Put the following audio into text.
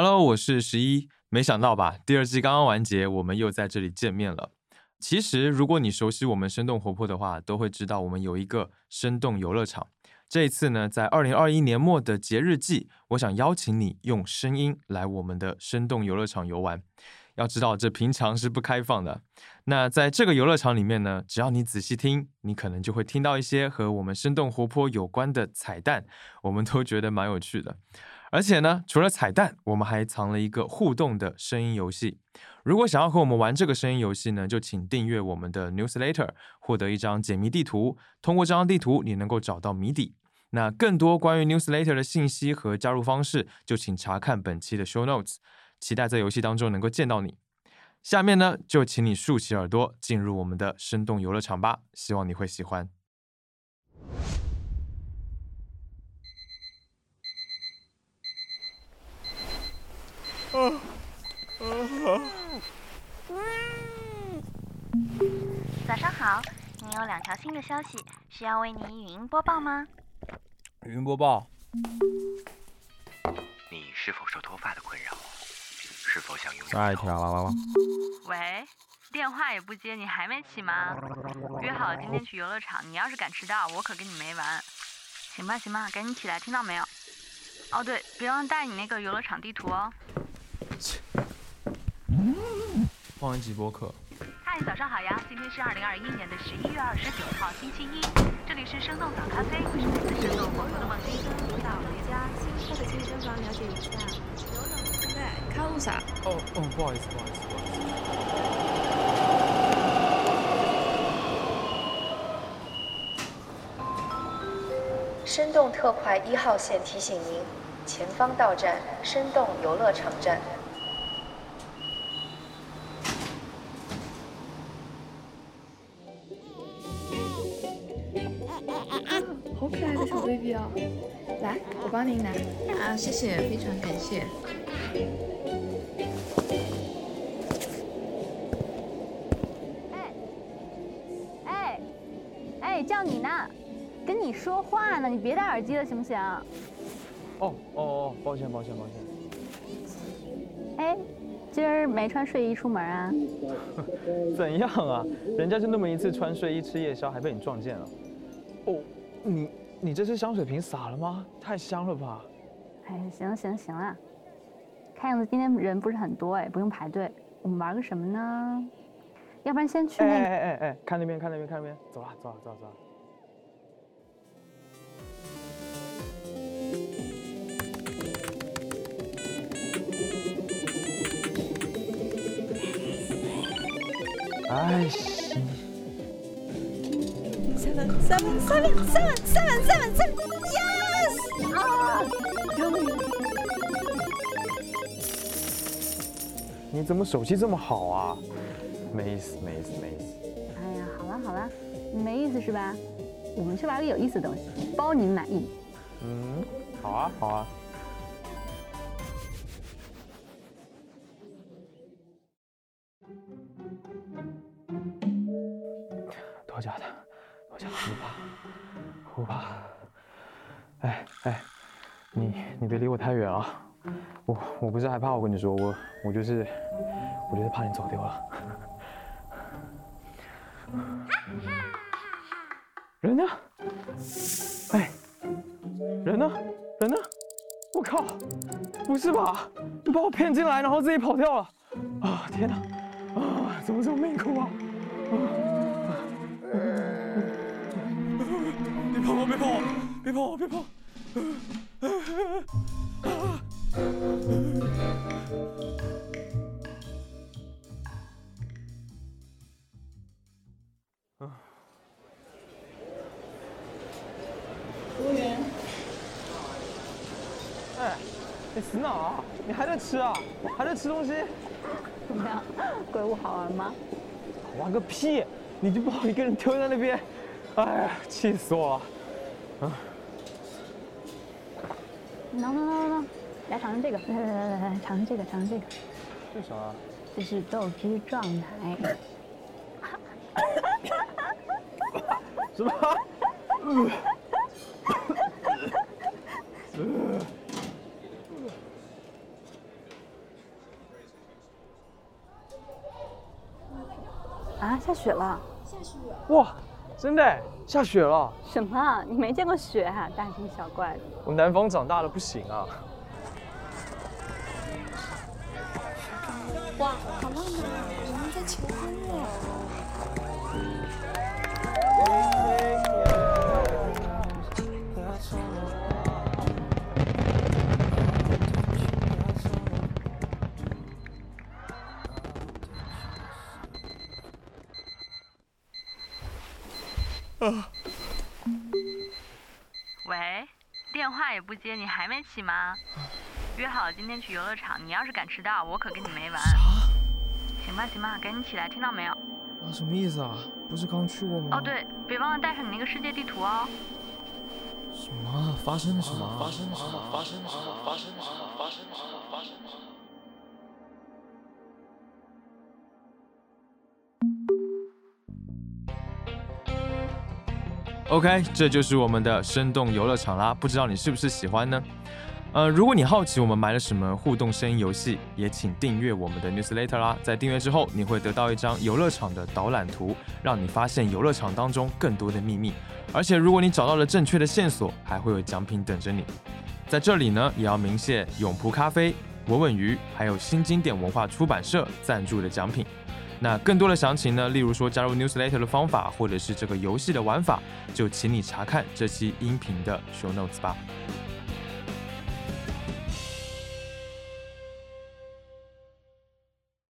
Hello，我是十一。没想到吧，第二季刚刚完结，我们又在这里见面了。其实，如果你熟悉我们生动活泼的话，都会知道我们有一个生动游乐场。这一次呢，在二零二一年末的节日季，我想邀请你用声音来我们的生动游乐场游玩。要知道，这平常是不开放的。那在这个游乐场里面呢，只要你仔细听，你可能就会听到一些和我们生动活泼有关的彩蛋，我们都觉得蛮有趣的。而且呢，除了彩蛋，我们还藏了一个互动的声音游戏。如果想要和我们玩这个声音游戏呢，就请订阅我们的 newsletter，获得一张解谜地图。通过这张地图，你能够找到谜底。那更多关于 newsletter 的信息和加入方式，就请查看本期的 show notes。期待在游戏当中能够见到你。下面呢，就请你竖起耳朵，进入我们的生动游乐场吧。希望你会喜欢。早上好，你有两条新的消息，需要为您语音播报吗？语音播报。你是否受脱发的困扰？是否想拥有？再一条啦啦啦。喂，电话也不接，你还没起吗？约好了今天去游乐场，你要是敢迟到，我可跟你没完。行吧行吧，赶紧起来，听到没有？哦对，别忘带你那个游乐场地图哦。放一集播客。嗨，早上好呀！今天是二零二一年的十一月二十九号，星期一。这里是生动早咖啡，我是来自生动活泼的梦欣。到了一家新开的健身房，了解一下。对，看路啥？哦哦，不好意思，不好意思，不好意思。生动特快一号线提醒您，前方到站生动游乐场站。好可爱的小 baby 哦，来，我帮您拿。啊，谢谢，非常感谢。哎，哎，哎，叫你呢，跟你说话呢，你别戴耳机了，行不行？哦哦哦，抱歉抱歉抱歉。哎，今儿没穿睡衣出门啊？怎样啊？人家就那么一次穿睡衣吃夜宵，还被你撞见了。哦，你你这是香水瓶洒了吗？太香了吧！哎，行了行了行了，看样子今天人不是很多哎，不用排队。我们玩个什么呢？要不然先去那……哎哎哎哎，看那边看那边看那边，走了走了走了走了。哎，行。Seven seven seven seven seven seven yes 啊！救命！你怎么手气这么好啊？没意思，没意思，没意思。哎呀，好了好了，没意思是吧？我们去玩个有意思的东西，包你满意。嗯，好啊，好啊。多假的，多假的，不怕，不怕。哎哎，你你别离我太远啊！我我不是害怕，我跟你说，我我就是我就是怕你走丢了。人呢？哎，人呢？人呢？我靠！不是吧？你把我骗进来，然后自己跑掉了？啊天哪！啊，怎么这么命苦啊？别跑！别跑！别跑！别跑！服务员，哎，你死哪啊？你还在吃啊？还在吃东西？怎么样？鬼屋好玩吗？玩个屁！你就把我一个人丢在那边，哎呀，气死我了！啊！能能能能，来尝尝这个！来来来来来，尝尝这个，尝尝这个。这是啥？这是豆汁状态。什么？啊！下雪了！下雪！哇！真的耶下雪了！什么？你没见过雪啊？大惊小怪的。我南方长大的不行啊！哇，好浪漫啊！喂，电话也不接，你还没起吗？约好了今天去游乐场，你要是敢迟到，我可跟你没完。行吧行吧，赶紧起来，听到没有？啊，什么意思啊？不是刚去过吗？哦对，别忘了带上你那个世界地图哦。什么啊？发生了什么？发生了什么？发生了什么？发生了什么？发生了什么？发生了什么？OK，这就是我们的生动游乐场啦，不知道你是不是喜欢呢？呃，如果你好奇我们买了什么互动声音游戏，也请订阅我们的 newsletter 啦。在订阅之后，你会得到一张游乐场的导览图，让你发现游乐场当中更多的秘密。而且，如果你找到了正确的线索，还会有奖品等着你。在这里呢，也要鸣谢永璞咖啡、文文鱼，还有新经典文化出版社赞助的奖品。那更多的详情呢，例如说加入 newsletter 的方法，或者是这个游戏的玩法，就请你查看这期音频的 show notes 吧。